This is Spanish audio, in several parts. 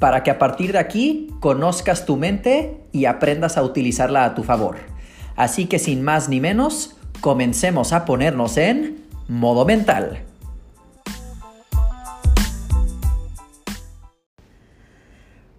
para que a partir de aquí conozcas tu mente y aprendas a utilizarla a tu favor. Así que sin más ni menos, comencemos a ponernos en modo mental.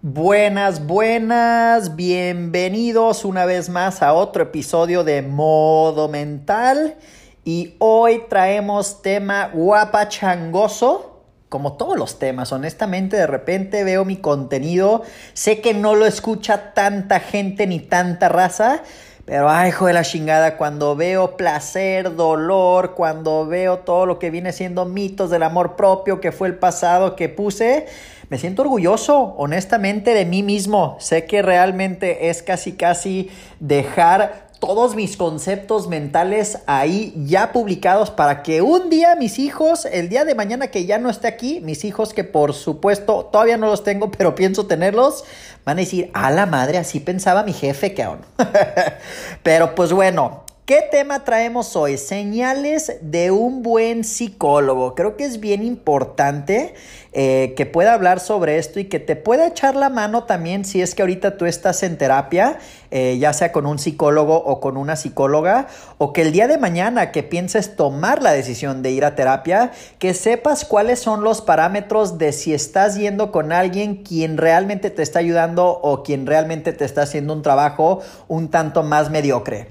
Buenas, buenas, bienvenidos una vez más a otro episodio de modo mental y hoy traemos tema guapachangoso como todos los temas, honestamente de repente veo mi contenido, sé que no lo escucha tanta gente ni tanta raza, pero ay, hijo de la chingada, cuando veo placer, dolor, cuando veo todo lo que viene siendo mitos del amor propio, que fue el pasado que puse, me siento orgulloso, honestamente, de mí mismo. Sé que realmente es casi, casi dejar todos mis conceptos mentales ahí ya publicados para que un día mis hijos, el día de mañana que ya no esté aquí, mis hijos que por supuesto todavía no los tengo, pero pienso tenerlos, van a decir, a la madre, así pensaba mi jefe, aún. pero pues bueno, ¿Qué tema traemos hoy? Señales de un buen psicólogo. Creo que es bien importante eh, que pueda hablar sobre esto y que te pueda echar la mano también si es que ahorita tú estás en terapia, eh, ya sea con un psicólogo o con una psicóloga, o que el día de mañana que pienses tomar la decisión de ir a terapia, que sepas cuáles son los parámetros de si estás yendo con alguien quien realmente te está ayudando o quien realmente te está haciendo un trabajo un tanto más mediocre.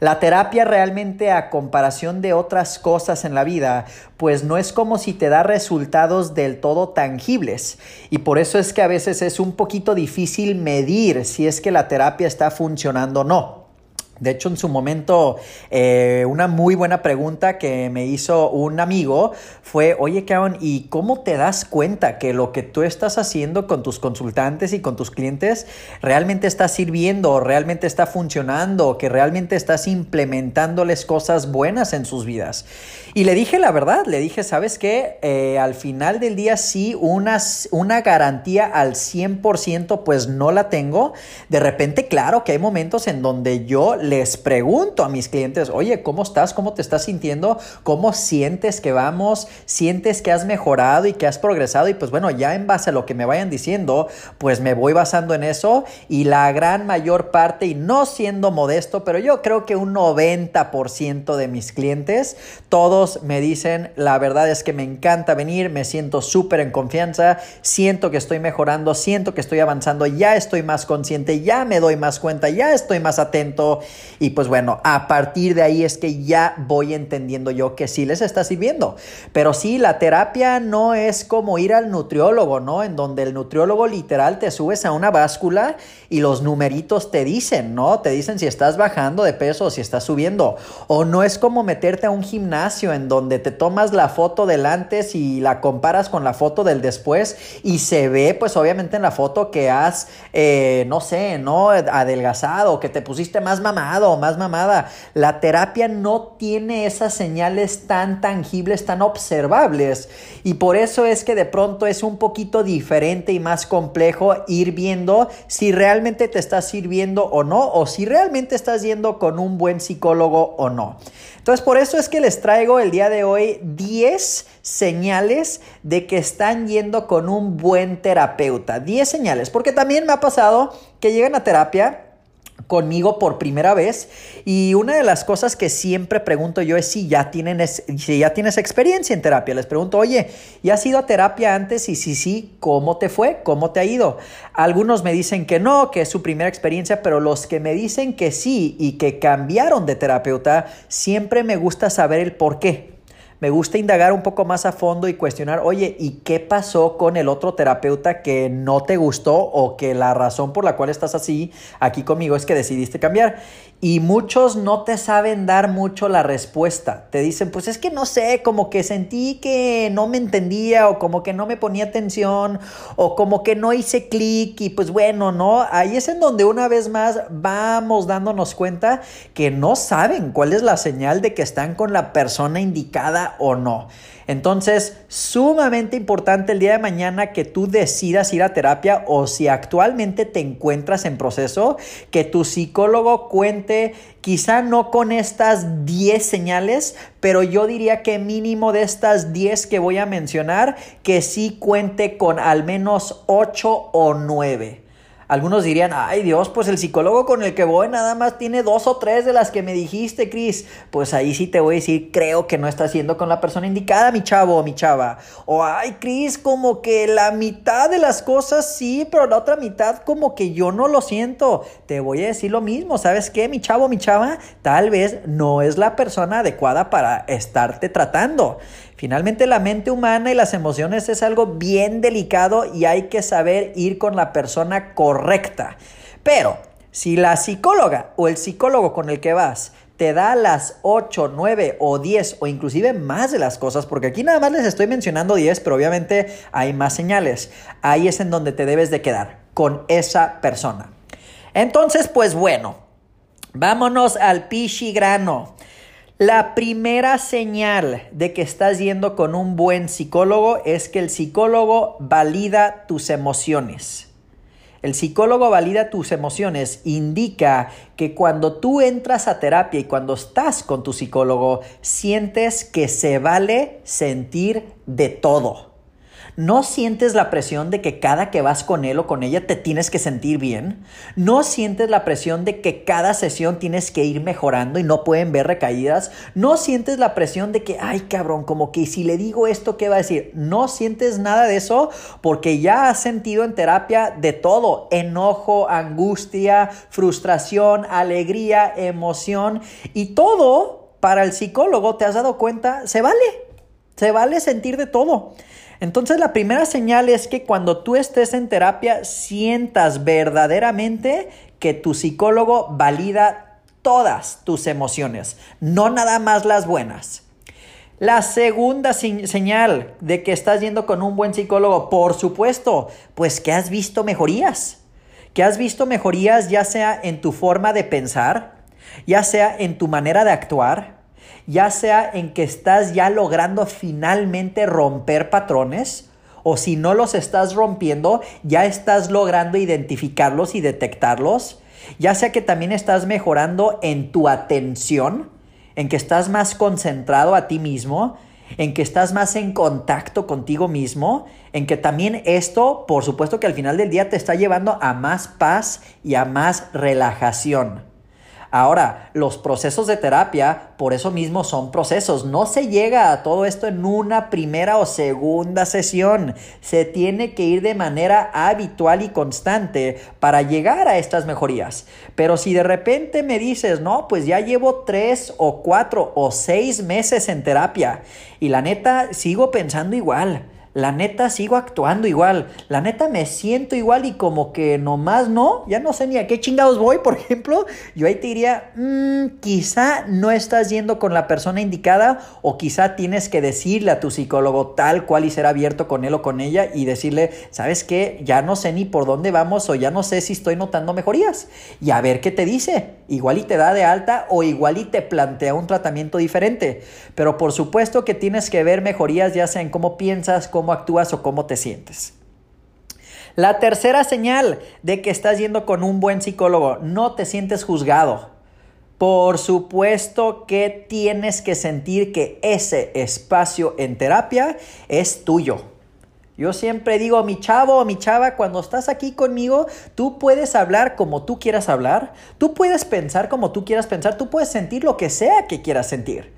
La terapia realmente a comparación de otras cosas en la vida, pues no es como si te da resultados del todo tangibles. Y por eso es que a veces es un poquito difícil medir si es que la terapia está funcionando o no. De hecho, en su momento, eh, una muy buena pregunta que me hizo un amigo fue, oye, Kevin, ¿y cómo te das cuenta que lo que tú estás haciendo con tus consultantes y con tus clientes realmente está sirviendo, realmente está funcionando, que realmente estás implementándoles cosas buenas en sus vidas? Y le dije la verdad, le dije, ¿sabes qué? Eh, al final del día sí, una, una garantía al 100% pues no la tengo. De repente, claro que hay momentos en donde yo les pregunto a mis clientes, oye, ¿cómo estás? ¿Cómo te estás sintiendo? ¿Cómo sientes que vamos? ¿Sientes que has mejorado y que has progresado? Y pues bueno, ya en base a lo que me vayan diciendo, pues me voy basando en eso y la gran mayor parte, y no siendo modesto, pero yo creo que un 90% de mis clientes, todos me dicen, la verdad es que me encanta venir, me siento súper en confianza, siento que estoy mejorando, siento que estoy avanzando, ya estoy más consciente, ya me doy más cuenta, ya estoy más atento y pues bueno, a partir de ahí es que ya voy entendiendo yo que sí les está sirviendo. Pero sí, la terapia no es como ir al nutriólogo, ¿no? En donde el nutriólogo literal te subes a una báscula y los numeritos te dicen, ¿no? Te dicen si estás bajando de peso o si estás subiendo. O no es como meterte a un gimnasio en donde te tomas la foto del antes y la comparas con la foto del después y se ve pues obviamente en la foto que has, eh, no sé, ¿no? Adelgazado, que te pusiste más mamá o más mamada. La terapia no tiene esas señales tan tangibles, tan observables. Y por eso es que de pronto es un poquito diferente y más complejo ir viendo si realmente te está sirviendo o no, o si realmente estás yendo con un buen psicólogo o no. Entonces, por eso es que les traigo el día de hoy 10 señales de que están yendo con un buen terapeuta. 10 señales, porque también me ha pasado que llegan a terapia conmigo por primera vez y una de las cosas que siempre pregunto yo es si ya tienen si ya tienes experiencia en terapia. Les pregunto, "Oye, ¿ya has ido a terapia antes? Y si sí, ¿cómo te fue? ¿Cómo te ha ido?" Algunos me dicen que no, que es su primera experiencia, pero los que me dicen que sí y que cambiaron de terapeuta, siempre me gusta saber el por qué me gusta indagar un poco más a fondo y cuestionar, oye, ¿y qué pasó con el otro terapeuta que no te gustó o que la razón por la cual estás así aquí conmigo es que decidiste cambiar? Y muchos no te saben dar mucho la respuesta. Te dicen, pues es que no sé, como que sentí que no me entendía o como que no me ponía atención o como que no hice clic y pues bueno, ¿no? Ahí es en donde una vez más vamos dándonos cuenta que no saben cuál es la señal de que están con la persona indicada o no. Entonces, sumamente importante el día de mañana que tú decidas ir a terapia o si actualmente te encuentras en proceso, que tu psicólogo cuente quizá no con estas 10 señales, pero yo diría que mínimo de estas 10 que voy a mencionar, que sí cuente con al menos 8 o 9. Algunos dirían, ay Dios, pues el psicólogo con el que voy nada más tiene dos o tres de las que me dijiste, Cris. Pues ahí sí te voy a decir, creo que no estás siendo con la persona indicada, mi chavo o mi chava. O ay, Cris, como que la mitad de las cosas sí, pero la otra mitad como que yo no lo siento. Te voy a decir lo mismo, ¿sabes qué, mi chavo mi chava? Tal vez no es la persona adecuada para estarte tratando. Finalmente la mente humana y las emociones es algo bien delicado y hay que saber ir con la persona correcta. Pero si la psicóloga o el psicólogo con el que vas te da las 8, 9 o 10 o inclusive más de las cosas, porque aquí nada más les estoy mencionando 10, pero obviamente hay más señales. Ahí es en donde te debes de quedar con esa persona. Entonces, pues bueno, vámonos al pichigrano. La primera señal de que estás yendo con un buen psicólogo es que el psicólogo valida tus emociones. El psicólogo valida tus emociones, indica que cuando tú entras a terapia y cuando estás con tu psicólogo, sientes que se vale sentir de todo. ¿No sientes la presión de que cada que vas con él o con ella te tienes que sentir bien? ¿No sientes la presión de que cada sesión tienes que ir mejorando y no pueden ver recaídas? ¿No sientes la presión de que, ay cabrón, como que si le digo esto, ¿qué va a decir? No sientes nada de eso porque ya has sentido en terapia de todo, enojo, angustia, frustración, alegría, emoción y todo para el psicólogo, ¿te has dado cuenta? Se vale, se vale sentir de todo. Entonces la primera señal es que cuando tú estés en terapia sientas verdaderamente que tu psicólogo valida todas tus emociones, no nada más las buenas. La segunda señal de que estás yendo con un buen psicólogo, por supuesto, pues que has visto mejorías. Que has visto mejorías ya sea en tu forma de pensar, ya sea en tu manera de actuar, ya sea en que estás ya logrando finalmente romper patrones, o si no los estás rompiendo, ya estás logrando identificarlos y detectarlos, ya sea que también estás mejorando en tu atención, en que estás más concentrado a ti mismo, en que estás más en contacto contigo mismo, en que también esto, por supuesto que al final del día te está llevando a más paz y a más relajación. Ahora, los procesos de terapia, por eso mismo son procesos. No se llega a todo esto en una primera o segunda sesión. Se tiene que ir de manera habitual y constante para llegar a estas mejorías. Pero si de repente me dices, no, pues ya llevo tres o cuatro o seis meses en terapia y la neta sigo pensando igual la neta sigo actuando igual, la neta me siento igual y como que nomás no, ya no sé ni a qué chingados voy, por ejemplo, yo ahí te diría, mm, quizá no estás yendo con la persona indicada o quizá tienes que decirle a tu psicólogo tal cual y ser abierto con él o con ella y decirle, ¿sabes qué? Ya no sé ni por dónde vamos o ya no sé si estoy notando mejorías y a ver qué te dice, igual y te da de alta o igual y te plantea un tratamiento diferente, pero por supuesto que tienes que ver mejorías ya sea en cómo piensas, cómo actúas o cómo te sientes. La tercera señal de que estás yendo con un buen psicólogo, no te sientes juzgado. Por supuesto que tienes que sentir que ese espacio en terapia es tuyo. Yo siempre digo, mi chavo o mi chava, cuando estás aquí conmigo, tú puedes hablar como tú quieras hablar, tú puedes pensar como tú quieras pensar, tú puedes sentir lo que sea que quieras sentir.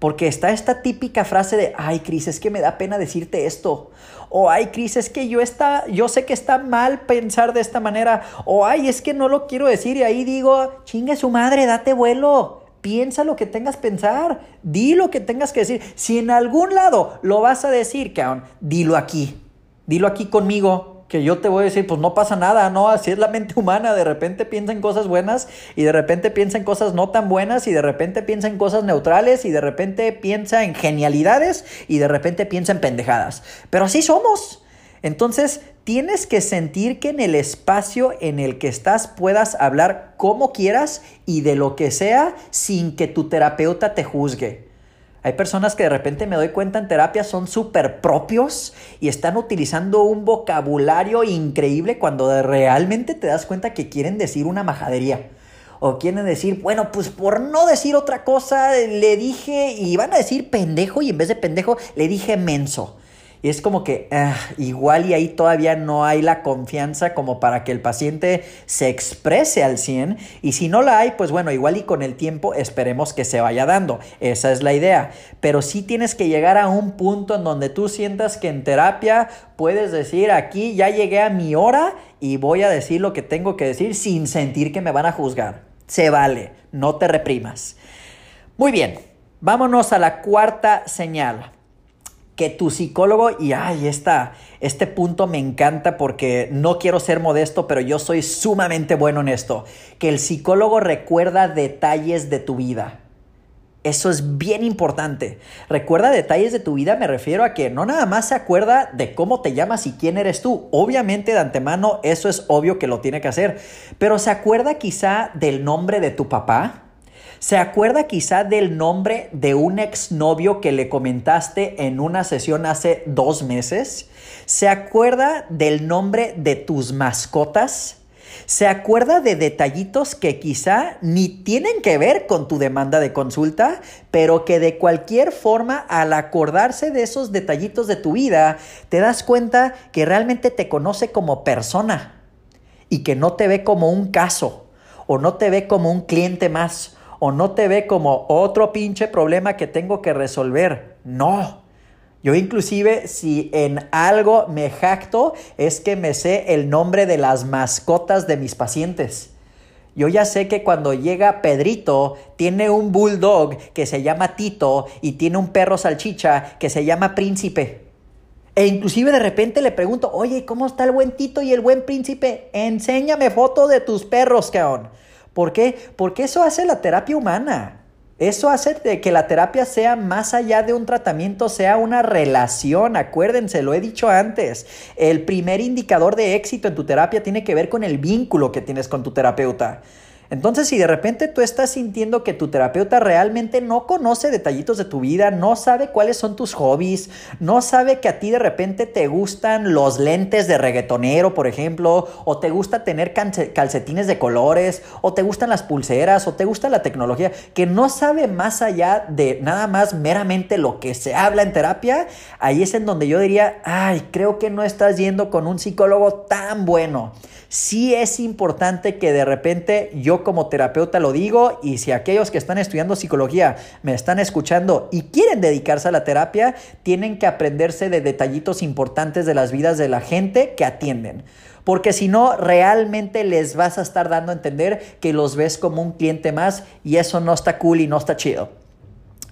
Porque está esta típica frase de, ay, Cris, es que me da pena decirte esto. O, ay, Cris, es que yo, está, yo sé que está mal pensar de esta manera. O, ay, es que no lo quiero decir. Y ahí digo, chingue su madre, date vuelo. Piensa lo que tengas que pensar. Di lo que tengas que decir. Si en algún lado lo vas a decir, cabrón, dilo aquí. Dilo aquí conmigo. Que yo te voy a decir, pues no pasa nada, ¿no? Así es la mente humana, de repente piensa en cosas buenas y de repente piensa en cosas no tan buenas y de repente piensa en cosas neutrales y de repente piensa en genialidades y de repente piensa en pendejadas. Pero así somos. Entonces, tienes que sentir que en el espacio en el que estás puedas hablar como quieras y de lo que sea sin que tu terapeuta te juzgue. Hay personas que de repente me doy cuenta en terapia son súper propios y están utilizando un vocabulario increíble cuando realmente te das cuenta que quieren decir una majadería. O quieren decir, bueno, pues por no decir otra cosa, le dije, y van a decir pendejo y en vez de pendejo le dije menso. Y es como que ah, igual y ahí todavía no hay la confianza como para que el paciente se exprese al 100. Y si no la hay, pues bueno, igual y con el tiempo esperemos que se vaya dando. Esa es la idea. Pero sí tienes que llegar a un punto en donde tú sientas que en terapia puedes decir, aquí ya llegué a mi hora y voy a decir lo que tengo que decir sin sentir que me van a juzgar. Se vale, no te reprimas. Muy bien, vámonos a la cuarta señal que tu psicólogo, y ay, esta, este punto me encanta porque no quiero ser modesto, pero yo soy sumamente bueno en esto, que el psicólogo recuerda detalles de tu vida. Eso es bien importante. Recuerda detalles de tu vida, me refiero a que no nada más se acuerda de cómo te llamas y quién eres tú. Obviamente de antemano eso es obvio que lo tiene que hacer, pero se acuerda quizá del nombre de tu papá, ¿Se acuerda quizá del nombre de un exnovio que le comentaste en una sesión hace dos meses? ¿Se acuerda del nombre de tus mascotas? ¿Se acuerda de detallitos que quizá ni tienen que ver con tu demanda de consulta, pero que de cualquier forma al acordarse de esos detallitos de tu vida, te das cuenta que realmente te conoce como persona y que no te ve como un caso o no te ve como un cliente más o no te ve como otro pinche problema que tengo que resolver. No. Yo inclusive si en algo me jacto es que me sé el nombre de las mascotas de mis pacientes. Yo ya sé que cuando llega Pedrito, tiene un bulldog que se llama Tito y tiene un perro salchicha que se llama Príncipe. E inclusive de repente le pregunto, oye, ¿cómo está el buen Tito y el buen Príncipe? Enséñame foto de tus perros, cabrón. ¿Por qué? Porque eso hace la terapia humana. Eso hace que la terapia sea más allá de un tratamiento, sea una relación. Acuérdense, lo he dicho antes. El primer indicador de éxito en tu terapia tiene que ver con el vínculo que tienes con tu terapeuta. Entonces, si de repente tú estás sintiendo que tu terapeuta realmente no conoce detallitos de tu vida, no sabe cuáles son tus hobbies, no sabe que a ti de repente te gustan los lentes de reggaetonero, por ejemplo, o te gusta tener calcetines de colores, o te gustan las pulseras, o te gusta la tecnología, que no sabe más allá de nada más meramente lo que se habla en terapia, ahí es en donde yo diría, ay, creo que no estás yendo con un psicólogo tan bueno sí es importante que de repente yo como terapeuta lo digo y si aquellos que están estudiando psicología me están escuchando y quieren dedicarse a la terapia, tienen que aprenderse de detallitos importantes de las vidas de la gente que atienden. Porque si no, realmente les vas a estar dando a entender que los ves como un cliente más y eso no está cool y no está chido.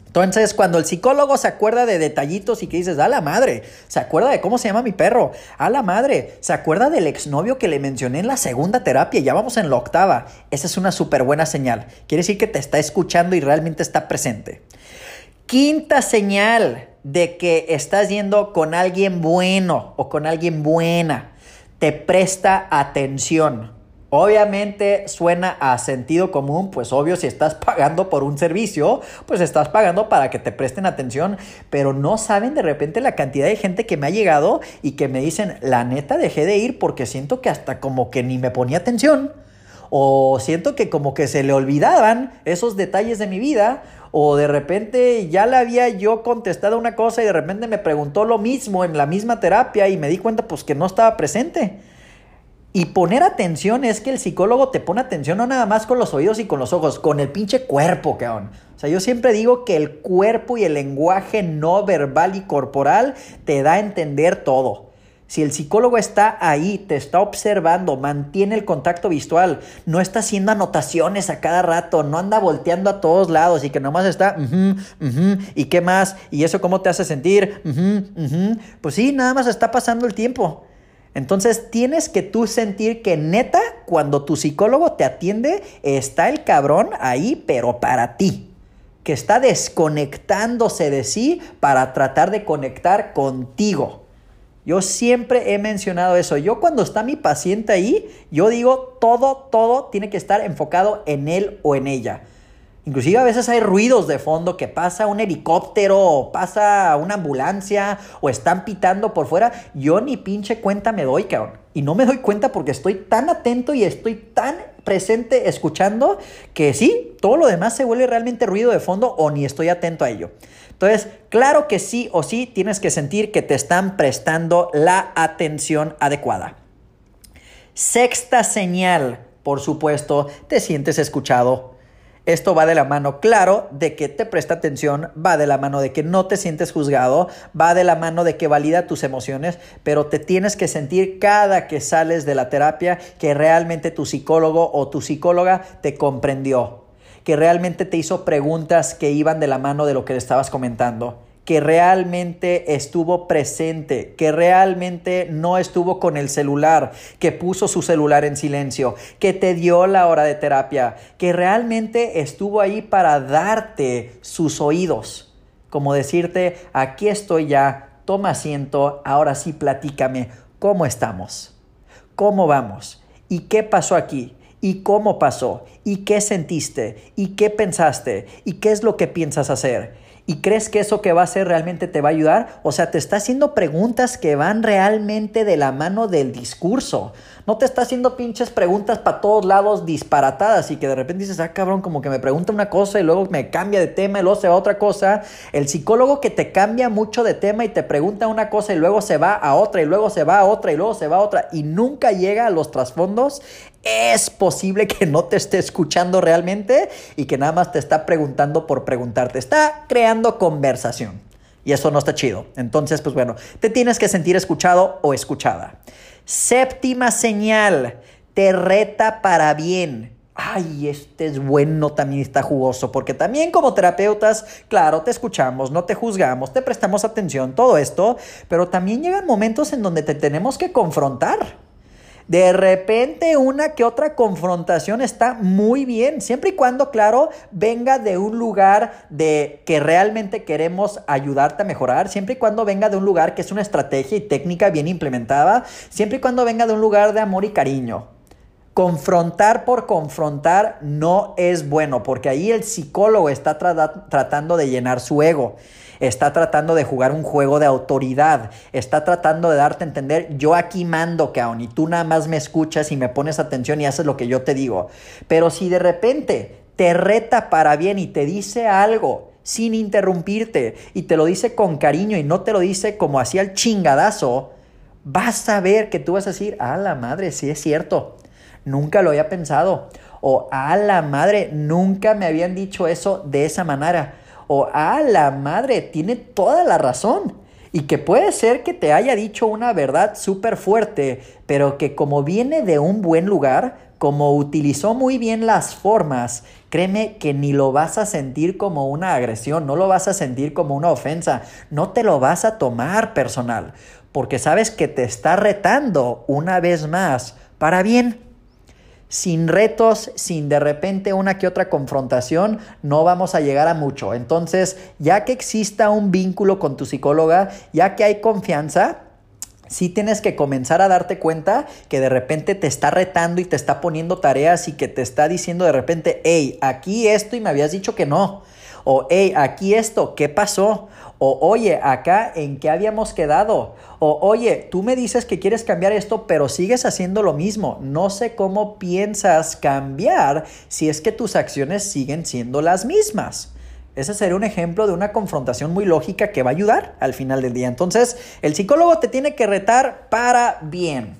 Entonces, cuando el psicólogo se acuerda de detallitos y que dices, a la madre, se acuerda de cómo se llama mi perro, a la madre, se acuerda del exnovio que le mencioné en la segunda terapia, ya vamos en la octava, esa es una súper buena señal. Quiere decir que te está escuchando y realmente está presente. Quinta señal de que estás yendo con alguien bueno o con alguien buena, te presta atención. Obviamente suena a sentido común, pues obvio si estás pagando por un servicio, pues estás pagando para que te presten atención, pero no saben de repente la cantidad de gente que me ha llegado y que me dicen, la neta dejé de ir porque siento que hasta como que ni me ponía atención, o siento que como que se le olvidaban esos detalles de mi vida, o de repente ya le había yo contestado una cosa y de repente me preguntó lo mismo en la misma terapia y me di cuenta pues que no estaba presente. Y poner atención es que el psicólogo te pone atención no nada más con los oídos y con los ojos, con el pinche cuerpo, cabrón. O sea, yo siempre digo que el cuerpo y el lenguaje no verbal y corporal te da a entender todo. Si el psicólogo está ahí, te está observando, mantiene el contacto visual, no está haciendo anotaciones a cada rato, no anda volteando a todos lados y que nomás está, ¿y qué más? ¿Y eso cómo te hace sentir? pues sí, nada más está pasando el tiempo. Entonces tienes que tú sentir que neta, cuando tu psicólogo te atiende, está el cabrón ahí, pero para ti. Que está desconectándose de sí para tratar de conectar contigo. Yo siempre he mencionado eso. Yo cuando está mi paciente ahí, yo digo todo, todo tiene que estar enfocado en él o en ella. Inclusive a veces hay ruidos de fondo que pasa un helicóptero o pasa una ambulancia o están pitando por fuera. Yo ni pinche cuenta me doy, cabrón. Y no me doy cuenta porque estoy tan atento y estoy tan presente escuchando que sí, todo lo demás se vuelve realmente ruido de fondo o ni estoy atento a ello. Entonces, claro que sí o sí tienes que sentir que te están prestando la atención adecuada. Sexta señal, por supuesto, te sientes escuchado esto va de la mano, claro, de que te presta atención, va de la mano de que no te sientes juzgado, va de la mano de que valida tus emociones, pero te tienes que sentir cada que sales de la terapia que realmente tu psicólogo o tu psicóloga te comprendió, que realmente te hizo preguntas que iban de la mano de lo que le estabas comentando que realmente estuvo presente, que realmente no estuvo con el celular, que puso su celular en silencio, que te dio la hora de terapia, que realmente estuvo ahí para darte sus oídos, como decirte, aquí estoy ya, toma asiento, ahora sí platícame, ¿cómo estamos? ¿Cómo vamos? ¿Y qué pasó aquí? ¿Y cómo pasó? ¿Y qué sentiste? ¿Y qué pensaste? ¿Y qué es lo que piensas hacer? ¿Y crees que eso que va a hacer realmente te va a ayudar? O sea, te está haciendo preguntas que van realmente de la mano del discurso. No te está haciendo pinches preguntas para todos lados disparatadas y que de repente dices, ah, cabrón, como que me pregunta una cosa y luego me cambia de tema y luego se va a otra cosa. El psicólogo que te cambia mucho de tema y te pregunta una cosa y luego se va a otra y luego se va a otra y luego se va a otra y nunca llega a los trasfondos, es posible que no te esté escuchando realmente y que nada más te está preguntando por preguntarte. Está creando conversación. Y eso no está chido. Entonces, pues bueno, te tienes que sentir escuchado o escuchada. Séptima señal, te reta para bien. Ay, este es bueno, también está jugoso, porque también como terapeutas, claro, te escuchamos, no te juzgamos, te prestamos atención, todo esto, pero también llegan momentos en donde te tenemos que confrontar. De repente una que otra confrontación está muy bien, siempre y cuando, claro, venga de un lugar de que realmente queremos ayudarte a mejorar, siempre y cuando venga de un lugar que es una estrategia y técnica bien implementada, siempre y cuando venga de un lugar de amor y cariño. Confrontar por confrontar no es bueno, porque ahí el psicólogo está tratando de llenar su ego está tratando de jugar un juego de autoridad, está tratando de darte a entender, yo aquí mando, caón, y tú nada más me escuchas y me pones atención y haces lo que yo te digo. Pero si de repente te reta para bien y te dice algo sin interrumpirte y te lo dice con cariño y no te lo dice como hacía el chingadazo, vas a ver que tú vas a decir, a la madre, sí es cierto, nunca lo había pensado. O a la madre, nunca me habían dicho eso de esa manera o a la madre, tiene toda la razón. Y que puede ser que te haya dicho una verdad súper fuerte, pero que como viene de un buen lugar, como utilizó muy bien las formas, créeme que ni lo vas a sentir como una agresión, no lo vas a sentir como una ofensa, no te lo vas a tomar personal, porque sabes que te está retando una vez más para bien sin retos, sin de repente una que otra confrontación, no vamos a llegar a mucho. Entonces, ya que exista un vínculo con tu psicóloga, ya que hay confianza, sí tienes que comenzar a darte cuenta que de repente te está retando y te está poniendo tareas y que te está diciendo de repente, hey, aquí esto y me habías dicho que no. O, hey, aquí esto, ¿qué pasó? O, oye, acá, ¿en qué habíamos quedado? O, oye, tú me dices que quieres cambiar esto, pero sigues haciendo lo mismo. No sé cómo piensas cambiar si es que tus acciones siguen siendo las mismas. Ese sería un ejemplo de una confrontación muy lógica que va a ayudar al final del día. Entonces, el psicólogo te tiene que retar para bien.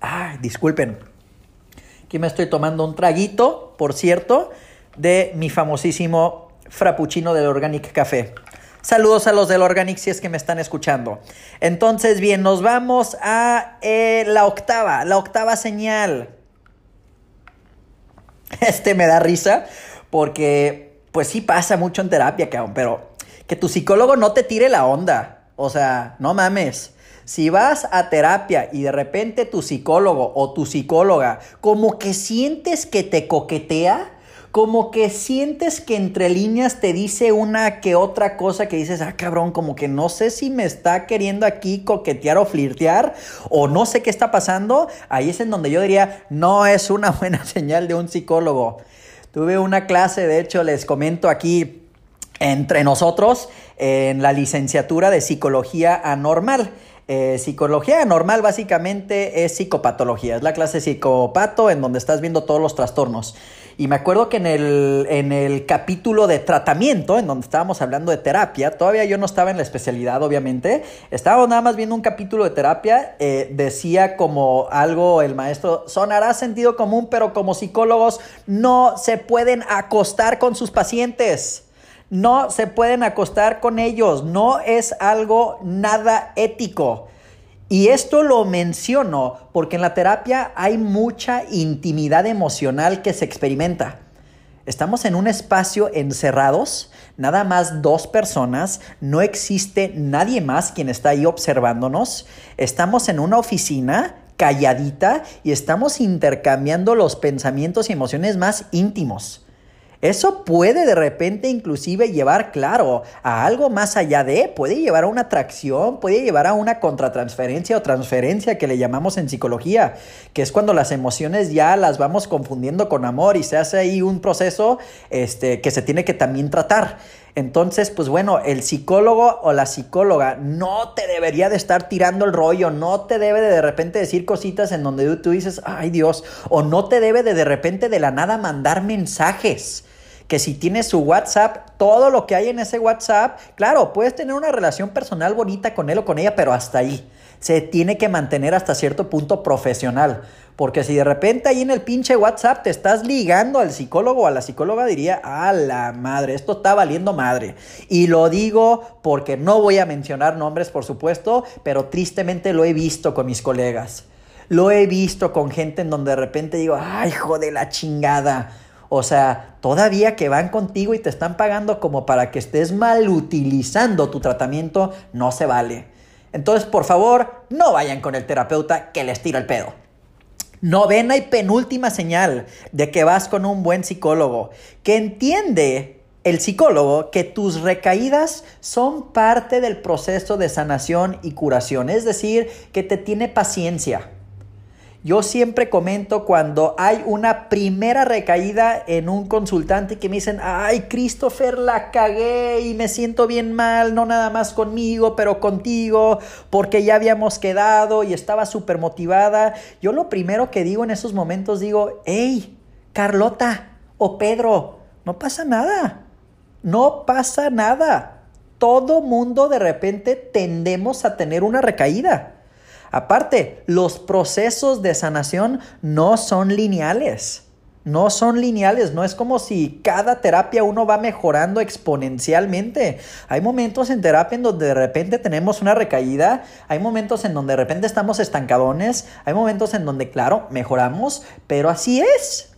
Ay, disculpen. Aquí me estoy tomando un traguito, por cierto, de mi famosísimo frappuccino del Organic Café. Saludos a los del Organic si es que me están escuchando. Entonces, bien, nos vamos a eh, la octava, la octava señal. Este me da risa porque, pues sí pasa mucho en terapia, cabrón, pero que tu psicólogo no te tire la onda. O sea, no mames. Si vas a terapia y de repente tu psicólogo o tu psicóloga como que sientes que te coquetea, como que sientes que entre líneas te dice una que otra cosa que dices, ah, cabrón, como que no sé si me está queriendo aquí coquetear o flirtear o no sé qué está pasando, ahí es en donde yo diría, no es una buena señal de un psicólogo. Tuve una clase, de hecho, les comento aquí entre nosotros, en la licenciatura de psicología anormal. Eh, psicología anormal básicamente es psicopatología, es la clase psicopato en donde estás viendo todos los trastornos. Y me acuerdo que en el, en el capítulo de tratamiento, en donde estábamos hablando de terapia, todavía yo no estaba en la especialidad, obviamente, estábamos nada más viendo un capítulo de terapia, eh, decía como algo el maestro, sonará sentido común, pero como psicólogos no se pueden acostar con sus pacientes. No se pueden acostar con ellos, no es algo nada ético. Y esto lo menciono porque en la terapia hay mucha intimidad emocional que se experimenta. Estamos en un espacio encerrados, nada más dos personas, no existe nadie más quien está ahí observándonos. Estamos en una oficina calladita y estamos intercambiando los pensamientos y emociones más íntimos. Eso puede de repente inclusive llevar, claro, a algo más allá de, puede llevar a una atracción, puede llevar a una contratransferencia o transferencia que le llamamos en psicología, que es cuando las emociones ya las vamos confundiendo con amor y se hace ahí un proceso este, que se tiene que también tratar. Entonces, pues bueno, el psicólogo o la psicóloga no te debería de estar tirando el rollo, no te debe de de repente decir cositas en donde tú dices, ay Dios, o no te debe de de repente de la nada mandar mensajes que si tienes su WhatsApp, todo lo que hay en ese WhatsApp, claro, puedes tener una relación personal bonita con él o con ella, pero hasta ahí. Se tiene que mantener hasta cierto punto profesional. Porque si de repente ahí en el pinche WhatsApp te estás ligando al psicólogo o a la psicóloga, diría, a la madre, esto está valiendo madre. Y lo digo porque no voy a mencionar nombres, por supuesto, pero tristemente lo he visto con mis colegas. Lo he visto con gente en donde de repente digo, ay, hijo de la chingada. O sea, todavía que van contigo y te están pagando como para que estés mal utilizando tu tratamiento, no se vale. Entonces, por favor, no vayan con el terapeuta que les tira el pedo. Novena y penúltima señal de que vas con un buen psicólogo, que entiende el psicólogo que tus recaídas son parte del proceso de sanación y curación, es decir, que te tiene paciencia. Yo siempre comento cuando hay una primera recaída en un consultante que me dicen, ay, Christopher, la cagué y me siento bien mal, no nada más conmigo, pero contigo, porque ya habíamos quedado y estaba súper motivada. Yo lo primero que digo en esos momentos digo, hey, Carlota o Pedro, no pasa nada, no pasa nada. Todo mundo de repente tendemos a tener una recaída. Aparte, los procesos de sanación no son lineales. No son lineales, no es como si cada terapia uno va mejorando exponencialmente. Hay momentos en terapia en donde de repente tenemos una recaída, hay momentos en donde de repente estamos estancadones, hay momentos en donde, claro, mejoramos, pero así es.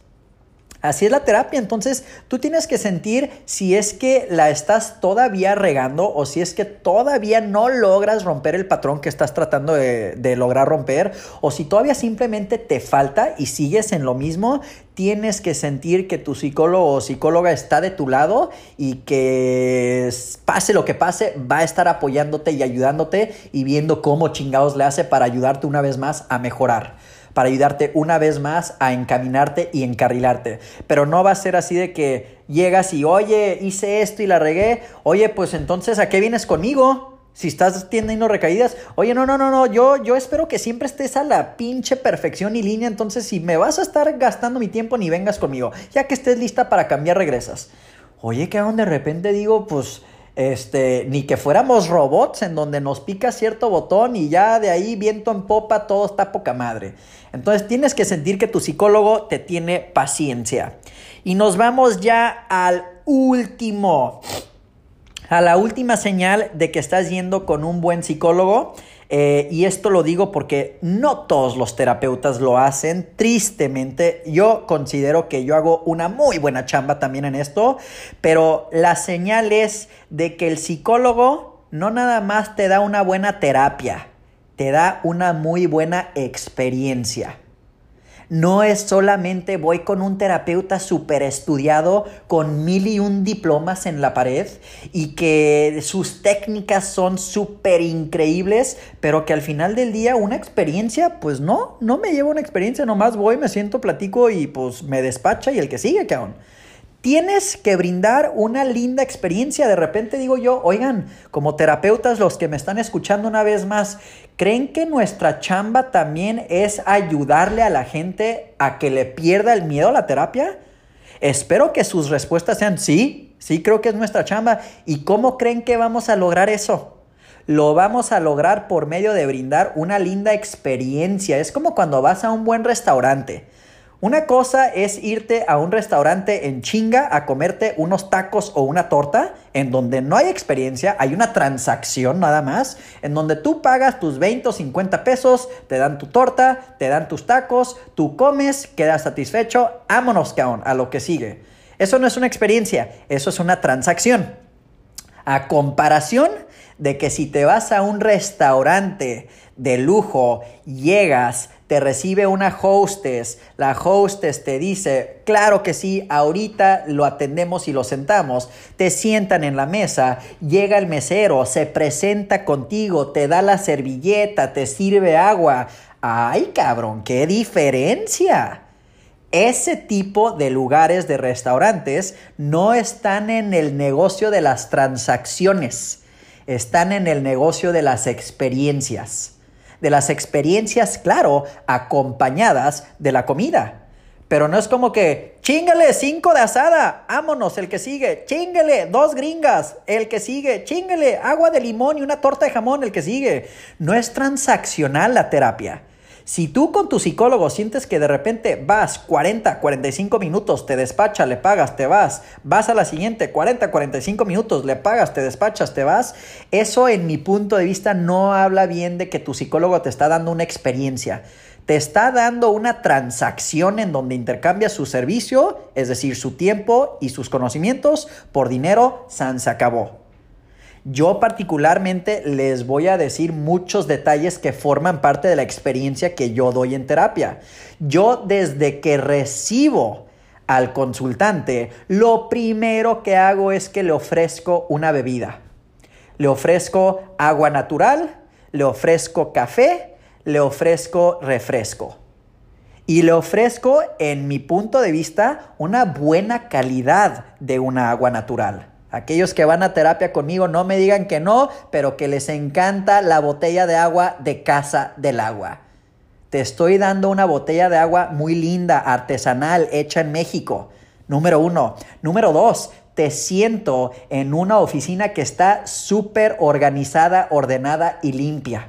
Así es la terapia, entonces tú tienes que sentir si es que la estás todavía regando o si es que todavía no logras romper el patrón que estás tratando de, lograr romper o si todavía simplemente te falta y sigues en lo mismo, tienes que sentir que tu psicólogo o psicóloga está de tu lado y que pase lo que pase, va a estar apoyándote y ayudándote y viendo cómo chingados le hace para ayudarte una vez más a mejorar para ayudarte una vez más a encaminarte y encarrilarte. Pero no va a ser así de que llegas y, oye, hice esto y la regué, oye, pues entonces, ¿a qué vienes conmigo? Si estás teniendo recaídas, oye, no, no, no, no, yo, yo espero que siempre estés a la pinche perfección y línea, entonces si me vas a estar gastando mi tiempo, ni vengas conmigo, ya que estés lista para cambiar, regresas. Oye, que de repente digo, pues este, ni que fuéramos robots en donde nos pica cierto botón y ya de ahí viento en popa todo está poca madre. Entonces tienes que sentir que tu psicólogo te tiene paciencia. Y nos vamos ya al último, a la última señal de que estás yendo con un buen psicólogo. Eh, y esto lo digo porque no todos los terapeutas lo hacen. Tristemente, yo considero que yo hago una muy buena chamba también en esto, pero la señal es de que el psicólogo no nada más te da una buena terapia, te da una muy buena experiencia. No es solamente voy con un terapeuta súper estudiado con mil y un diplomas en la pared y que sus técnicas son súper increíbles, pero que al final del día una experiencia, pues no, no me llevo una experiencia, nomás voy, me siento, platico y pues me despacha y el que sigue, cabrón tienes que brindar una linda experiencia. De repente digo yo, oigan, como terapeutas, los que me están escuchando una vez más, ¿creen que nuestra chamba también es ayudarle a la gente a que le pierda el miedo a la terapia? Espero que sus respuestas sean sí, sí creo que es nuestra chamba. ¿Y cómo creen que vamos a lograr eso? Lo vamos a lograr por medio de brindar una linda experiencia. Es como cuando vas a un buen restaurante. Una cosa es irte a un restaurante en chinga a comerte unos tacos o una torta, en donde no hay experiencia, hay una transacción nada más, en donde tú pagas tus 20 o 50 pesos, te dan tu torta, te dan tus tacos, tú comes, quedas satisfecho, vámonos, caón, a lo que sigue. Eso no es una experiencia, eso es una transacción. A comparación de que si te vas a un restaurante de lujo, llegas, te recibe una hostess, la hostess te dice, claro que sí, ahorita lo atendemos y lo sentamos, te sientan en la mesa, llega el mesero, se presenta contigo, te da la servilleta, te sirve agua. ¡Ay, cabrón, qué diferencia! Ese tipo de lugares de restaurantes no están en el negocio de las transacciones, están en el negocio de las experiencias de las experiencias, claro, acompañadas de la comida. Pero no es como que, chingale, cinco de asada, vámonos, el que sigue, chingale, dos gringas, el que sigue, chingale, agua de limón y una torta de jamón, el que sigue. No es transaccional la terapia. Si tú con tu psicólogo sientes que de repente vas 40, 45 minutos, te despacha, le pagas, te vas, vas a la siguiente 40, 45 minutos, le pagas, te despachas, te vas, eso en mi punto de vista no habla bien de que tu psicólogo te está dando una experiencia. Te está dando una transacción en donde intercambia su servicio, es decir, su tiempo y sus conocimientos por dinero, san se acabó. Yo particularmente les voy a decir muchos detalles que forman parte de la experiencia que yo doy en terapia. Yo desde que recibo al consultante, lo primero que hago es que le ofrezco una bebida. Le ofrezco agua natural, le ofrezco café, le ofrezco refresco. Y le ofrezco, en mi punto de vista, una buena calidad de una agua natural. Aquellos que van a terapia conmigo no me digan que no, pero que les encanta la botella de agua de casa del agua. Te estoy dando una botella de agua muy linda, artesanal, hecha en México. Número uno. Número dos, te siento en una oficina que está súper organizada, ordenada y limpia.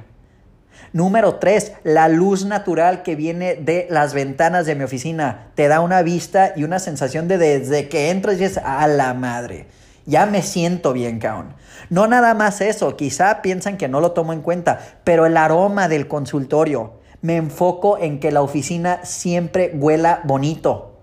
Número tres, la luz natural que viene de las ventanas de mi oficina te da una vista y una sensación de desde que entras y es a la madre ya me siento bien, caón. No nada más eso, quizá piensan que no lo tomo en cuenta, pero el aroma del consultorio. Me enfoco en que la oficina siempre huela bonito.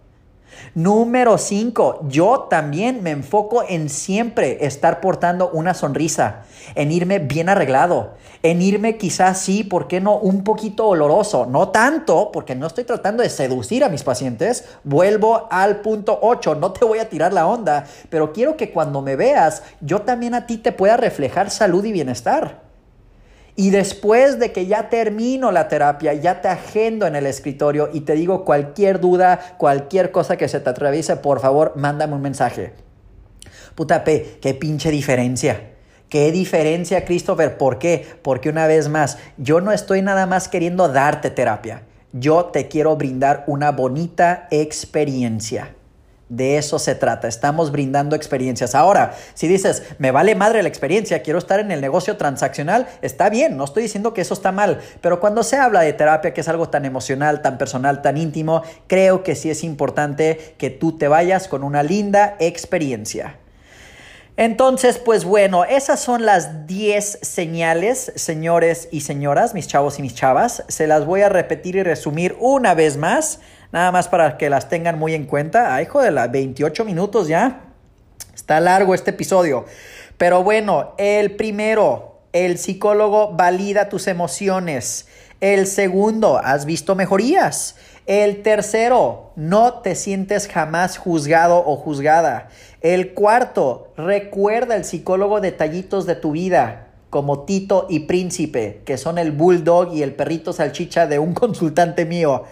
Número 5, yo también me enfoco en siempre estar portando una sonrisa, en irme bien arreglado, en irme quizás sí, ¿por qué no? Un poquito oloroso, no tanto, porque no estoy tratando de seducir a mis pacientes, vuelvo al punto 8, no te voy a tirar la onda, pero quiero que cuando me veas, yo también a ti te pueda reflejar salud y bienestar. Y después de que ya termino la terapia, ya te agendo en el escritorio y te digo cualquier duda, cualquier cosa que se te atraviese, por favor, mándame un mensaje. Puta P, qué pinche diferencia. ¿Qué diferencia, Christopher? ¿Por qué? Porque una vez más, yo no estoy nada más queriendo darte terapia. Yo te quiero brindar una bonita experiencia. De eso se trata, estamos brindando experiencias. Ahora, si dices, me vale madre la experiencia, quiero estar en el negocio transaccional, está bien, no estoy diciendo que eso está mal, pero cuando se habla de terapia, que es algo tan emocional, tan personal, tan íntimo, creo que sí es importante que tú te vayas con una linda experiencia. Entonces, pues bueno, esas son las 10 señales, señores y señoras, mis chavos y mis chavas. Se las voy a repetir y resumir una vez más. Nada más para que las tengan muy en cuenta. Ay, hijo de la 28 minutos ya. Está largo este episodio. Pero bueno, el primero, el psicólogo valida tus emociones. El segundo, has visto mejorías. El tercero, no te sientes jamás juzgado o juzgada. El cuarto, recuerda el psicólogo detallitos de tu vida, como Tito y Príncipe, que son el bulldog y el perrito salchicha de un consultante mío.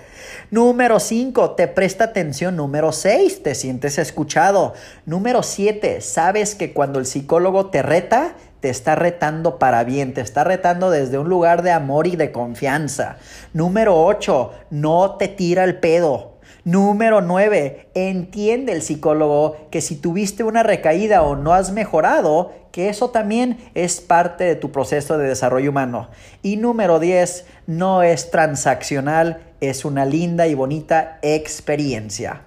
Número 5, te presta atención. Número 6, te sientes escuchado. Número 7, sabes que cuando el psicólogo te reta, te está retando para bien, te está retando desde un lugar de amor y de confianza. Número 8, no te tira el pedo. Número 9, entiende el psicólogo que si tuviste una recaída o no has mejorado, que eso también es parte de tu proceso de desarrollo humano. Y número 10, no es transaccional, es una linda y bonita experiencia.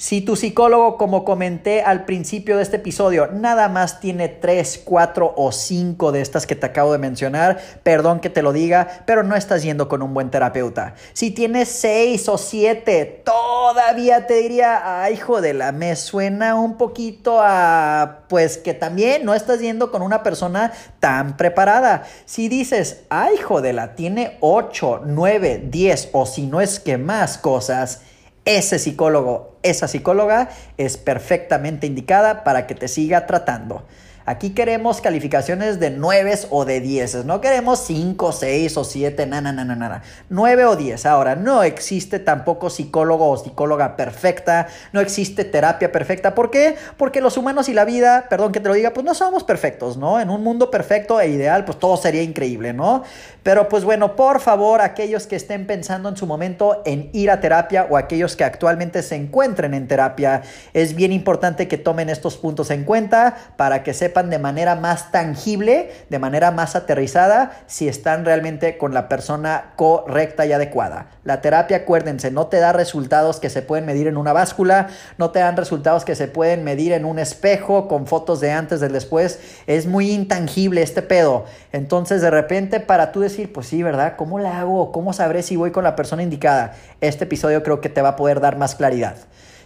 Si tu psicólogo, como comenté al principio de este episodio, nada más tiene 3, 4 o 5 de estas que te acabo de mencionar, perdón que te lo diga, pero no estás yendo con un buen terapeuta. Si tienes 6 o 7, todavía te diría, ay, la me suena un poquito a, pues que también no estás yendo con una persona tan preparada. Si dices, ay, la tiene 8, 9, 10 o si no es que más cosas, ese psicólogo, esa psicóloga es perfectamente indicada para que te siga tratando. Aquí queremos calificaciones de 9 o de 10. No queremos 5, 6 o 7. Nada, nada, nada. 9 o 10. Ahora, no existe tampoco psicólogo o psicóloga perfecta. No existe terapia perfecta. ¿Por qué? Porque los humanos y la vida, perdón que te lo diga, pues no somos perfectos, ¿no? En un mundo perfecto e ideal, pues todo sería increíble, ¿no? Pero pues bueno, por favor, aquellos que estén pensando en su momento en ir a terapia o aquellos que actualmente se encuentren en terapia, es bien importante que tomen estos puntos en cuenta para que de manera más tangible, de manera más aterrizada, si están realmente con la persona correcta y adecuada. La terapia, acuérdense, no te da resultados que se pueden medir en una báscula, no te dan resultados que se pueden medir en un espejo con fotos de antes, del después. Es muy intangible este pedo. Entonces, de repente, para tú decir, pues sí, ¿verdad? ¿Cómo la hago? ¿Cómo sabré si voy con la persona indicada? Este episodio creo que te va a poder dar más claridad.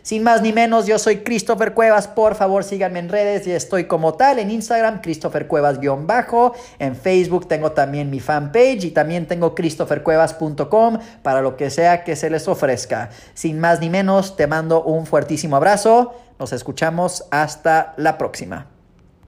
Sin más ni menos, yo soy Christopher Cuevas. Por favor, síganme en redes y estoy como tal en Instagram, Christopher Cuevas-bajo. En Facebook tengo también mi fanpage y también tengo christophercuevas.com para lo que sea que se les ofrezca. Sin más ni menos, te mando un fuertísimo abrazo. Nos escuchamos hasta la próxima.